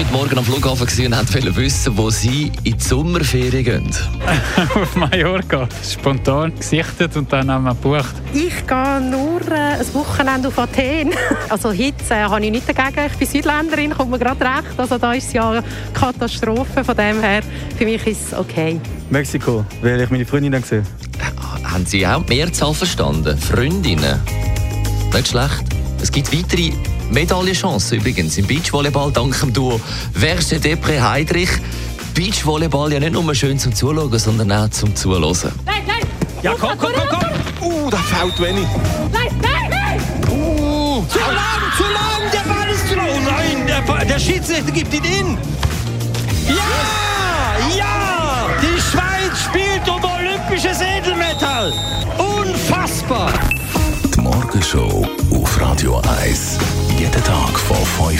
heute Morgen am Flughafen und wollten wissen, wo Sie in die Sommerferien gehen. auf Mallorca. Spontan gesichtet und dann haben wir gebucht. Ich gehe nur äh, ein Wochenende auf Athen. Also Hitze äh, habe ich nicht dagegen. Ich bin Südländerin, kommt mir gerade recht. Also da ist es ja eine Katastrophe. Von dem her, für mich ist es okay. Mexiko, weil ich meine Freundin dann gesehen Haben Sie auch die Mehrzahl verstanden? Freundinnen? Nicht schlecht. Es gibt weitere Medaillenchancen übrigens im Beachvolleyball dank dem Duo Verge Depre Heidrich. Beachvolleyball ja nicht nur schön zum Zuschauen, sondern auch zum Zuhören. Nein, nein! Ja, komm, komm, komm, komm! Uh, da fällt wenig. Nein, nein, nein! Uh, zu lang, zu lang! Der Ball ist zu lang! Oh nein, der, der Schiedsrichter gibt ihn in! Ja! Ja! Die Schweiz spielt um olympisches Edelmetall! Unfassbar! Die Morgenshow auf Radio 1.